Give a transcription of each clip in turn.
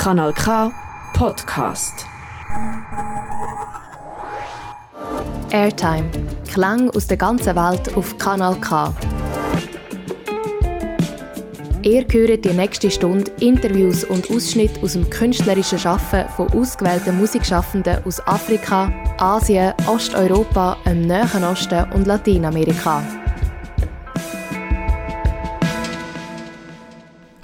Kanal K Podcast. Airtime. Klang aus der ganzen Welt auf Kanal K. Ihr hört die nächste Stunde Interviews und Ausschnitte aus dem künstlerischen Schaffen von ausgewählten Musikschaffenden aus Afrika, Asien, Osteuropa, dem Nahen Osten und Lateinamerika.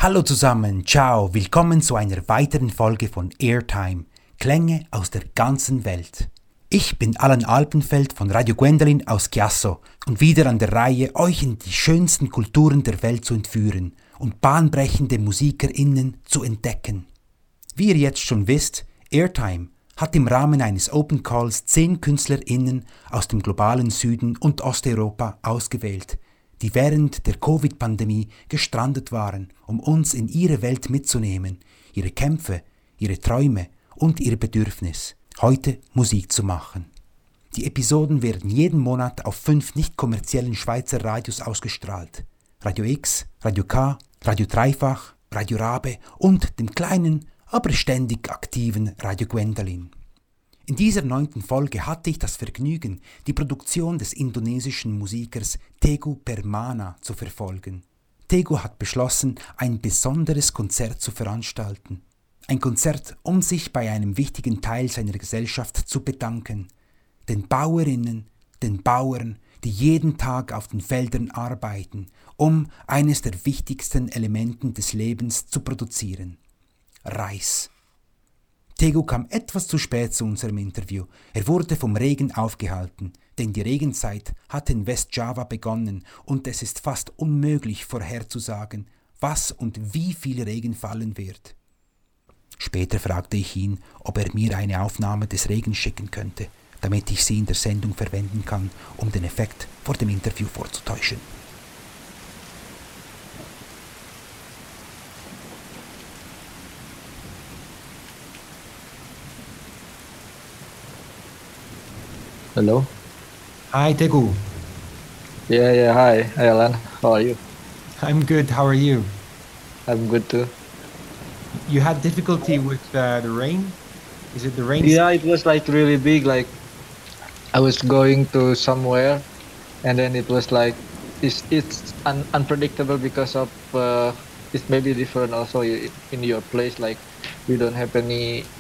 Hallo zusammen, ciao, willkommen zu einer weiteren Folge von Airtime, Klänge aus der ganzen Welt. Ich bin Alan Alpenfeld von Radio Gwendolyn aus Chiasso und wieder an der Reihe, euch in die schönsten Kulturen der Welt zu entführen und bahnbrechende MusikerInnen zu entdecken. Wie ihr jetzt schon wisst, Airtime hat im Rahmen eines Open Calls zehn KünstlerInnen aus dem globalen Süden und Osteuropa ausgewählt, die während der Covid-Pandemie gestrandet waren, um uns in ihre Welt mitzunehmen, ihre Kämpfe, ihre Träume und ihr Bedürfnis, heute Musik zu machen. Die Episoden werden jeden Monat auf fünf nicht kommerziellen Schweizer Radios ausgestrahlt. Radio X, Radio K, Radio Dreifach, Radio Rabe und dem kleinen, aber ständig aktiven Radio Gwendolyn. In dieser neunten Folge hatte ich das Vergnügen, die Produktion des indonesischen Musikers Tegu Permana zu verfolgen. Tegu hat beschlossen, ein besonderes Konzert zu veranstalten. Ein Konzert, um sich bei einem wichtigen Teil seiner Gesellschaft zu bedanken. Den Bauerinnen, den Bauern, die jeden Tag auf den Feldern arbeiten, um eines der wichtigsten Elementen des Lebens zu produzieren. Reis. Tego kam etwas zu spät zu unserem Interview. Er wurde vom Regen aufgehalten, denn die Regenzeit hat in Westjava begonnen und es ist fast unmöglich vorherzusagen, was und wie viel Regen fallen wird. Später fragte ich ihn, ob er mir eine Aufnahme des Regens schicken könnte, damit ich sie in der Sendung verwenden kann, um den Effekt vor dem Interview vorzutäuschen. Hello. Hi, Tegu. Yeah, yeah. Hi, hi, Alan. How are you? I'm good. How are you? I'm good too. You had difficulty with uh, the rain. Is it the rain? Yeah, it was like really big. Like I was going to somewhere, and then it was like it's it's un- unpredictable because of uh, it's maybe different also in your place. Like we don't have any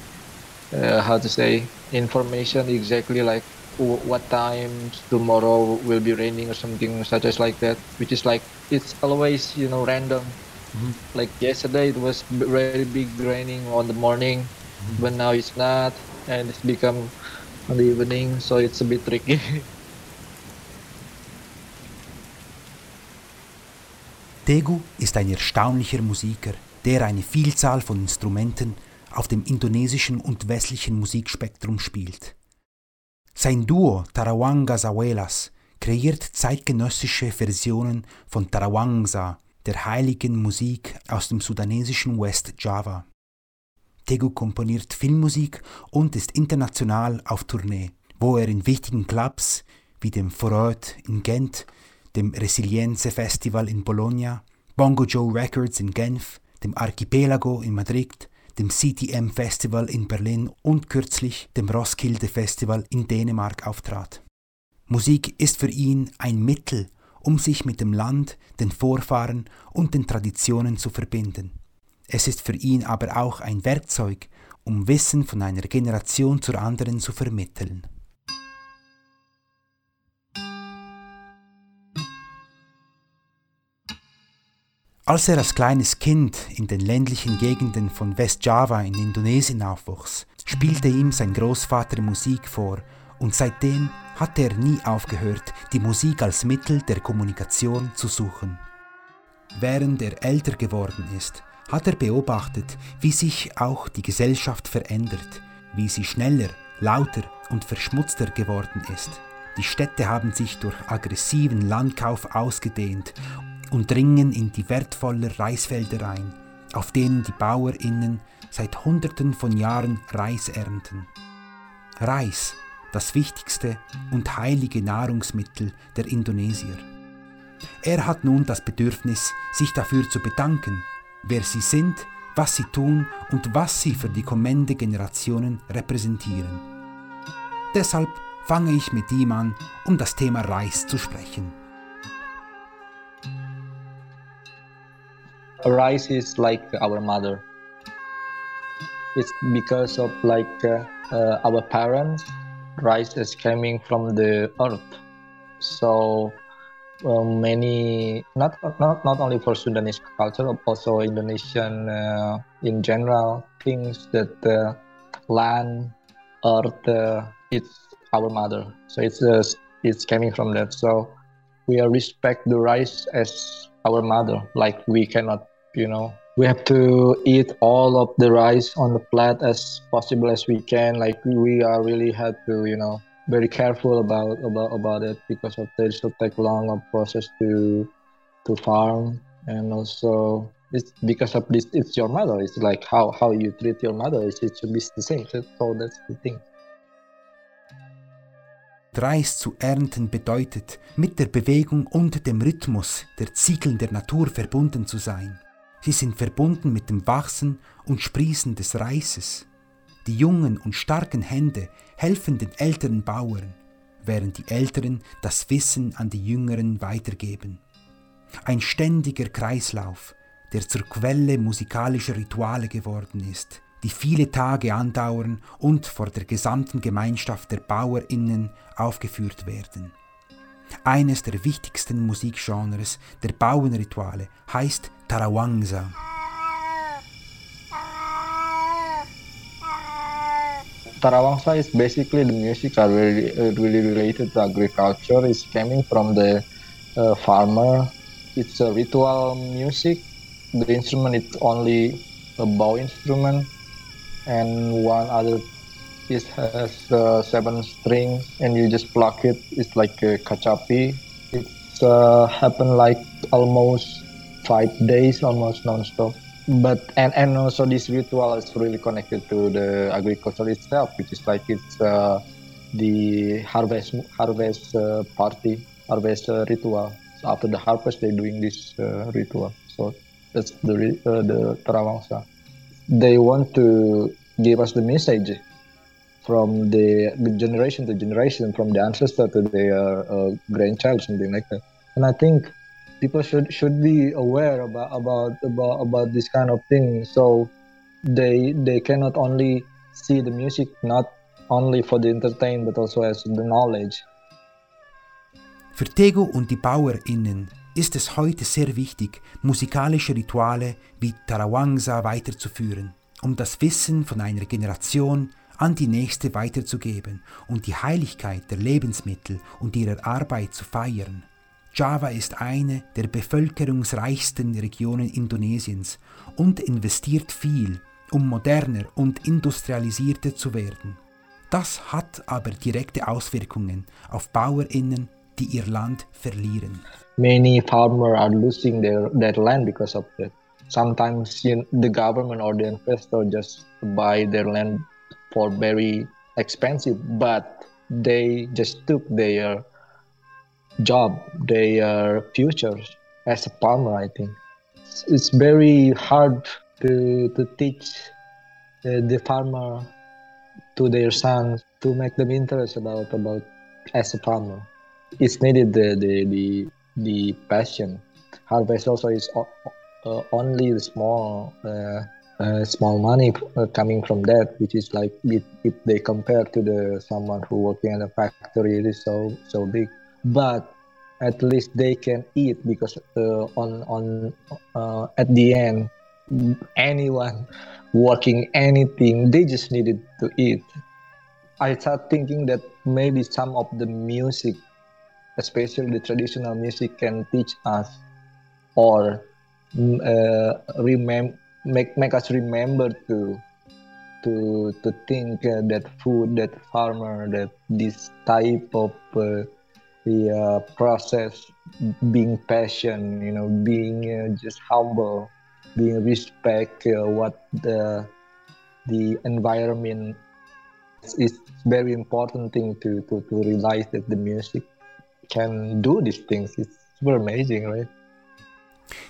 uh, how to say information exactly like what time tomorrow will be raining or something such as like that which is like it's always you know random mm-hmm. like yesterday it was very big raining on the morning mm-hmm. but now it's not and it's become on the evening so it's a bit tricky Tegu ist ein erstaunlicher Musiker, der eine Vielzahl von Instrumenten auf dem indonesischen und westlichen Musikspektrum spielt. Sein Duo Tarawanga Abuelas kreiert zeitgenössische Versionen von Tarawangsa, der heiligen Musik aus dem sudanesischen West Java. Tegu komponiert Filmmusik und ist international auf Tournee, wo er in wichtigen Clubs wie dem Foröt in Gent, dem Resilienze Festival in Bologna, Bongo Joe Records in Genf, dem Archipelago in Madrid, dem CTM Festival in Berlin und kürzlich dem Roskilde Festival in Dänemark auftrat. Musik ist für ihn ein Mittel, um sich mit dem Land, den Vorfahren und den Traditionen zu verbinden. Es ist für ihn aber auch ein Werkzeug, um Wissen von einer Generation zur anderen zu vermitteln. Als er als kleines Kind in den ländlichen Gegenden von Westjava in Indonesien aufwuchs, spielte ihm sein Großvater Musik vor und seitdem hatte er nie aufgehört, die Musik als Mittel der Kommunikation zu suchen. Während er älter geworden ist, hat er beobachtet, wie sich auch die Gesellschaft verändert, wie sie schneller, lauter und verschmutzter geworden ist. Die Städte haben sich durch aggressiven Landkauf ausgedehnt und dringen in die wertvolle Reisfelder ein, auf denen die Bauerinnen seit Hunderten von Jahren Reis ernten. Reis, das wichtigste und heilige Nahrungsmittel der Indonesier. Er hat nun das Bedürfnis, sich dafür zu bedanken, wer sie sind, was sie tun und was sie für die kommenden Generationen repräsentieren. Deshalb fange ich mit ihm an, um das Thema Reis zu sprechen. Rice is like our mother. It's because of like uh, uh, our parents. Rice is coming from the earth, so uh, many not not not only for Sudanese culture, but also Indonesian uh, in general things that uh, land, earth, uh, it's our mother. So it's uh, it's coming from that. So we respect the rice as our mother. Like we cannot, you know, we have to eat all of the rice on the plate as possible as we can. Like we are really had to you know very careful about about about it because of this. Will take long a process to to farm. And also it's because of this it's your mother. It's like how how you treat your mother. It should be the same. So that's the thing. Reis zu ernten bedeutet, mit der Bewegung und dem Rhythmus der Zyklen der Natur verbunden zu sein. Sie sind verbunden mit dem Wachsen und Sprießen des Reises. Die jungen und starken Hände helfen den älteren Bauern, während die Älteren das Wissen an die Jüngeren weitergeben. Ein ständiger Kreislauf, der zur Quelle musikalischer Rituale geworden ist, die viele Tage andauern und vor der gesamten Gemeinschaft der Bauerinnen aufgeführt werden. Eines der wichtigsten Musikgenres der Bauernrituale heißt Tarawangsa. Tarawangsa is basically the music are really, uh, really related to agriculture. It's coming from the uh, farmer. It's a ritual music. The instrument is only a bow instrument and one other it has uh, seven strings and you just pluck it it's like a kachapi it's uh, happened like almost five days almost non-stop. But and and also this ritual is really connected to the agriculture itself which is like it's uh, the harvest harvest uh, party harvest uh, ritual. So after the harvest they're doing this uh, ritual. So that's the the Tarawangsa they want to give us the message from the, the generation to generation, from the ancestor to their uh, grandchild, something like that. And I think people should should be aware about about about about this kind of thing, so they they cannot only see the music not only for the entertain, but also as the knowledge. Für Tego und die BauerInnen ist es heute sehr wichtig, musikalische Rituale wie Tarawangsa weiterzuführen, um das Wissen von einer Generation an die nächste weiterzugeben und die Heiligkeit der Lebensmittel und ihrer Arbeit zu feiern. Java ist eine der bevölkerungsreichsten Regionen Indonesiens und investiert viel, um moderner und industrialisierter zu werden. Das hat aber direkte Auswirkungen auf Bauerinnen, die ihr Land verlieren. Many farmers are losing their, their land because of that. Sometimes the government or the investor just buy their land for very expensive, but they just took their job, their future as a farmer. I think it's, very hard to to teach uh, the farmer to their sons to make them interest about about as a farmer. It's needed the the the, the passion. Harvest also is uh, only the small. Uh, uh, small money uh, coming from that, which is like if, if, they compare to the someone who working in a factory, it is so so big. But at least they can eat because uh, on on uh, at the end, anyone working anything, they just needed to eat. I start thinking that maybe some of the music, especially the traditional music, can teach us or mm, uh, remember make make us remember to to to think uh, that food that farmer that this type of uh, the uh, process being passion you know being uh, just humble being respect uh, what the the environment is very important thing to, to to realize that the music can do these things it's super amazing right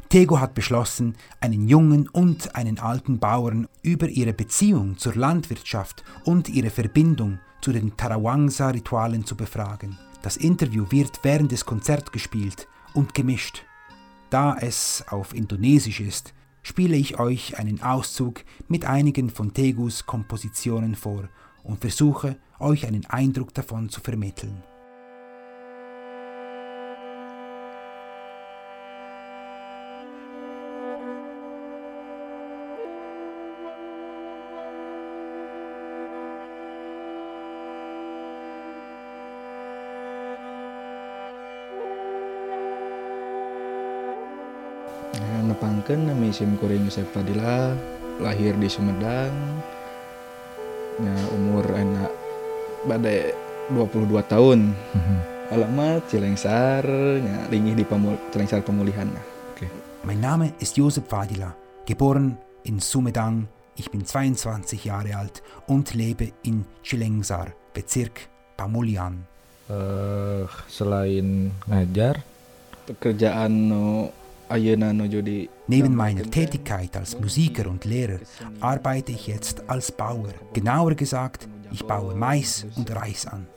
Tego hat beschlossen, einen jungen und einen alten Bauern über ihre Beziehung zur Landwirtschaft und ihre Verbindung zu den Tarawangsa-Ritualen zu befragen. Das Interview wird während des Konzerts gespielt und gemischt. Da es auf Indonesisch ist, spiele ich euch einen Auszug mit einigen von Tegus Kompositionen vor und versuche euch einen Eindruck davon zu vermitteln. Nepangkeun nami Sim Kuring Yosef Fadila lahir di Sumedang. Ya, umur enak badai 22 tahun. Mm-hmm. alamat Cilengsar ya, lingih di pemul Cilengsar pemulihan. Okay. Mein Name ist Josef Fadila geboren in Sumedang. Ich bin 22 Jahre alt und lebe in Cilengsar Bezirk Pamulian uh, selain ngajar? Pekerjaan no Neben meiner Tätigkeit als Musiker und Lehrer arbeite ich jetzt als Bauer. Genauer gesagt, ich baue Mais und Reis an.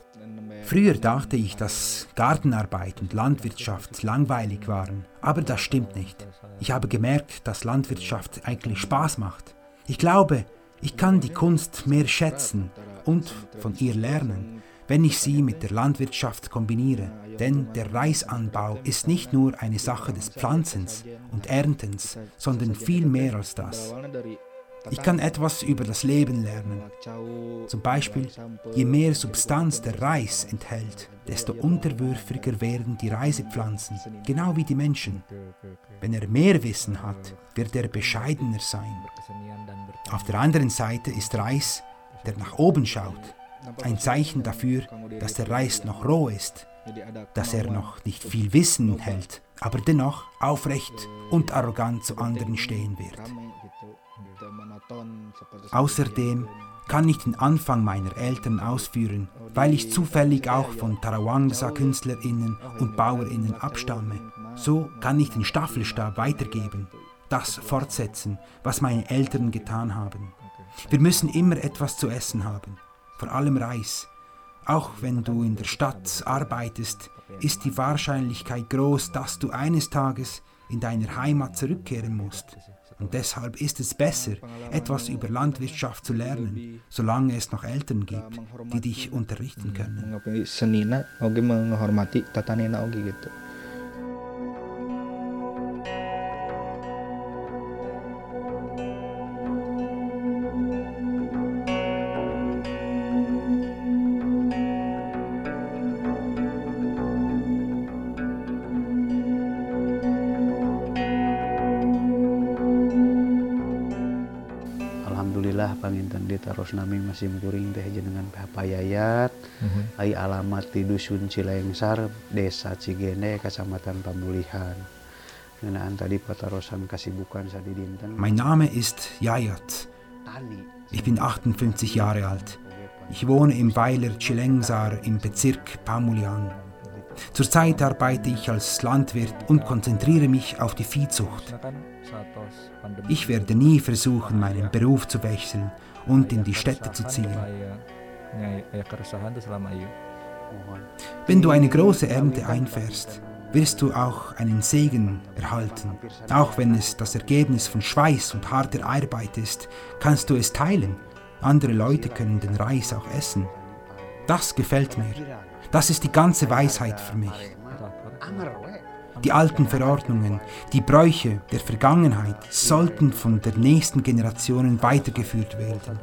Früher dachte ich, dass Gartenarbeit und Landwirtschaft langweilig waren, aber das stimmt nicht. Ich habe gemerkt, dass Landwirtschaft eigentlich Spaß macht. Ich glaube, ich kann die Kunst mehr schätzen und von ihr lernen wenn ich sie mit der Landwirtschaft kombiniere. Denn der Reisanbau ist nicht nur eine Sache des Pflanzens und Erntens, sondern viel mehr als das. Ich kann etwas über das Leben lernen. Zum Beispiel, je mehr Substanz der Reis enthält, desto unterwürfiger werden die Reisepflanzen, genau wie die Menschen. Wenn er mehr Wissen hat, wird er bescheidener sein. Auf der anderen Seite ist Reis, der nach oben schaut, ein Zeichen dafür, dass der Reis noch roh ist, dass er noch nicht viel Wissen hält, aber dennoch aufrecht und arrogant zu anderen stehen wird. Außerdem kann ich den Anfang meiner Eltern ausführen, weil ich zufällig auch von Tarawangsa-KünstlerInnen und BauerInnen abstamme. So kann ich den Staffelstab weitergeben, das fortsetzen, was meine Eltern getan haben. Wir müssen immer etwas zu essen haben vor allem Reis. Auch wenn du in der Stadt arbeitest, ist die Wahrscheinlichkeit groß, dass du eines Tages in deiner Heimat zurückkehren musst. Und deshalb ist es besser, etwas über Landwirtschaft zu lernen, solange es noch Eltern gibt, die dich unterrichten können. Terus nami masih kuring teh jenengan payayat mm-hmm. ai alamat di dusun Cilengsar desa Cigene kecamatan Pamulihan. Ngenaan tadi patarosan kasibukan sadi dinten. Mein Name ist Yayat Ich bin 58 Jahre alt. Ich wohne im Weiler Cilengsar im Bezirk Pamulian Zurzeit arbeite ich als Landwirt und konzentriere mich auf die Viehzucht. Ich werde nie versuchen, meinen Beruf zu wechseln und in die Städte zu ziehen. Wenn du eine große Ernte einfährst, wirst du auch einen Segen erhalten. Auch wenn es das Ergebnis von Schweiß und harter Arbeit ist, kannst du es teilen. Andere Leute können den Reis auch essen. Das gefällt mir. Das ist die ganze Weisheit für mich. Die alten Verordnungen, die Bräuche der Vergangenheit sollten von der nächsten Generation weitergeführt werden.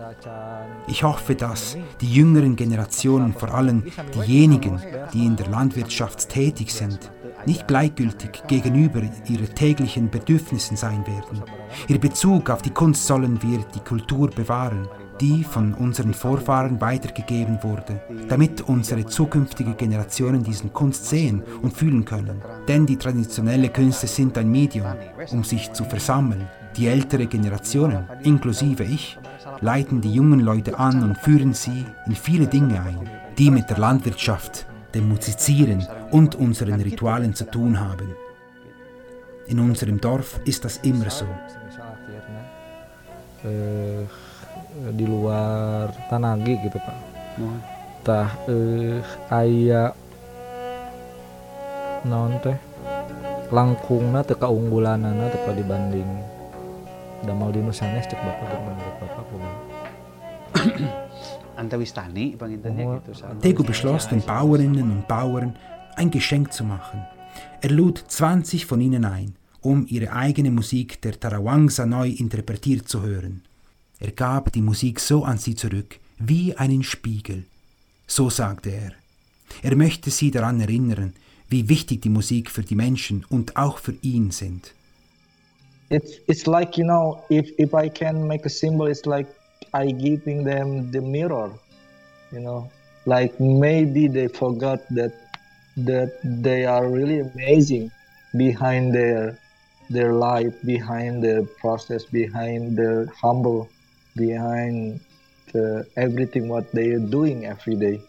Ich hoffe, dass die jüngeren Generationen, vor allem diejenigen, die in der Landwirtschaft tätig sind, nicht gleichgültig gegenüber ihren täglichen Bedürfnissen sein werden. Ihr Bezug auf die Kunst sollen wir die Kultur bewahren die von unseren Vorfahren weitergegeben wurde, damit unsere zukünftigen Generationen diesen Kunst sehen und fühlen können. Denn die traditionellen Künste sind ein Medium, um sich zu versammeln. Die ältere Generationen, inklusive ich, leiten die jungen Leute an und führen sie in viele Dinge ein, die mit der Landwirtschaft, dem Musizieren und unseren Ritualen zu tun haben. In unserem Dorf ist das immer so. eh, di luar Tanagi gitu pak tah eh, aya naon teh langkungna teu kaunggulanana teu dibanding damal di Nusanes cek bapak jeung menurut bapak kumaha Antawistani pangintennya Oh. gitu sama. Tego beschloss, den Bauerinnen und Bauern ein Geschenk zu machen. Er lud 20 von ihnen ein, um ihre eigene Musik der Tarawangsa neu interpretiert zu hören. Er gab die Musik so an sie zurück, wie einen Spiegel. So sagte er. Er möchte sie daran erinnern, wie wichtig die Musik für die Menschen und auch für ihn sind. it's it's like you know if if i can make a symbol it's like i giving them the mirror you know like maybe they forgot that that they are really amazing behind their their life behind the process behind their humble behind the, everything what they are doing every day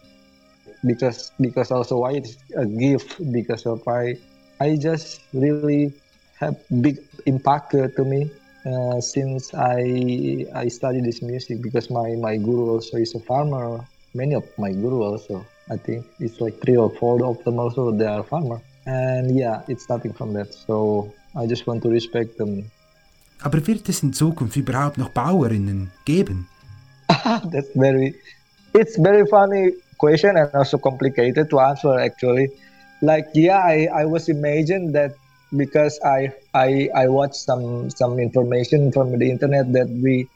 because because also why it's a gift because of i i just really have big impact uh, to me uh, since I I study this music because my my guru also is a farmer. Many of my guru also I think it's like three or four of them also they are farmer. And yeah, it's starting from that. So I just want to respect them. Aber wird es in Zukunft überhaupt noch Bauerinnen geben? That's very it's very funny question and also complicated to answer actually. Like yeah, I, I was imagine that because I I I watched some some information from the internet that we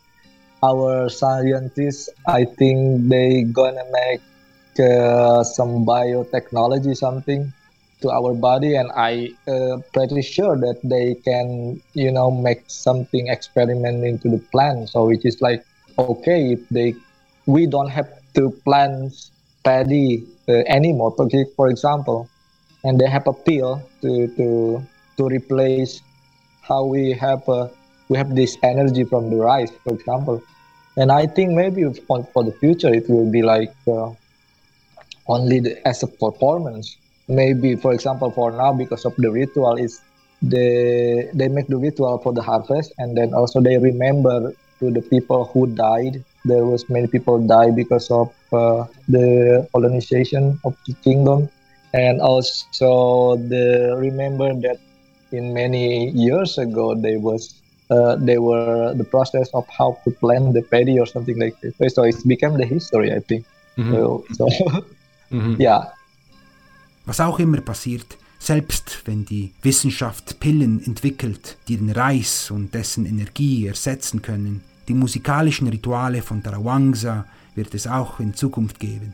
our scientists I think they gonna make uh, some biotechnology something to our body and I uh, pretty sure that they can you know make something experiment into the plant so which is like okay if they we don't have to plant paddy uh, anymore. For example and they have a pill to to to replace how we have uh, we have this energy from the rice for example. And i think maybe for, for the future it will be like uh, only the, as a performance maybe for example for now because of the ritual is they they make the ritual for the harvest and then also they remember to the people who died. There was many people die because of uh, the colonization of the kingdom. And also the remember that in many years ago there was uh, they were the process of how to plant the paddy or something like this. So it became the history i think. So, so yeah Was auch immer passiert, selbst wenn die Wissenschaft Pillen entwickelt, die den Reis und dessen Energie ersetzen können, die musikalischen Rituale von Tarawangsa wird es auch in Zukunft geben.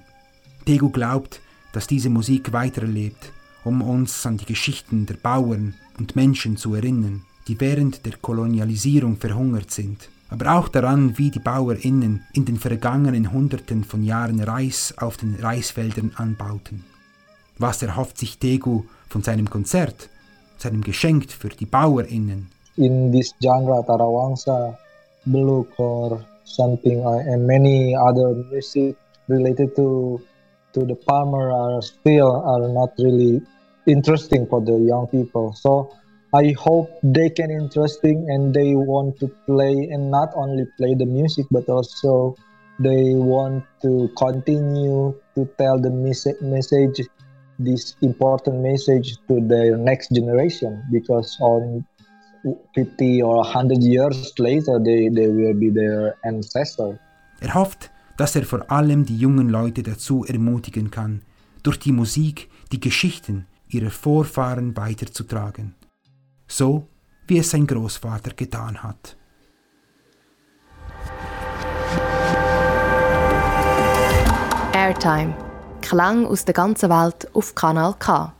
Tegu glaubt, dass diese Musik weiterlebt, um uns an die Geschichten der Bauern und Menschen zu erinnern, die während der Kolonialisierung verhungert sind, aber auch daran, wie die BauerInnen in den vergangenen Hunderten von Jahren Reis auf den Reisfeldern anbauten. Was erhofft sich Tegu von seinem Konzert, seinem Geschenk für die BauerInnen? in this genre Tarawangsa, Beluk or something uh, and many other music related to to the farmer are still are not really interesting for the young people. So I hope they can interesting and they want to play and not only play the music but also they want to continue to tell the message this important message to their next generation because on 50 or 100 years later they, they will be their ancestor Er hofft, dass er vor allem die jungen Leute dazu ermutigen kann, durch die Musik die Geschichten ihrer Vorfahren weiterzutragen. So wie es sein Großvater getan hat. Airtime. Klang aus der ganzen Welt auf Kanal K.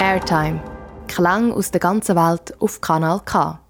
Airtime. Klang aus der ganzen Welt auf Kanal K.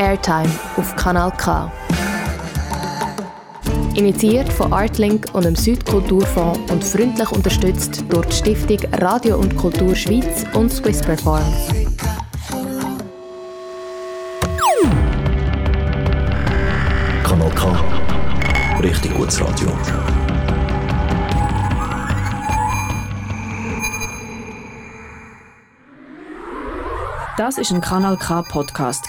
Airtime auf Kanal K. Initiiert von Artlink und dem Südkulturfonds und freundlich unterstützt durch die Stiftung Radio und Kultur Schweiz und Swiss Perform. Kanal K. Richtig gutes Radio. Das ist ein Kanal K Podcast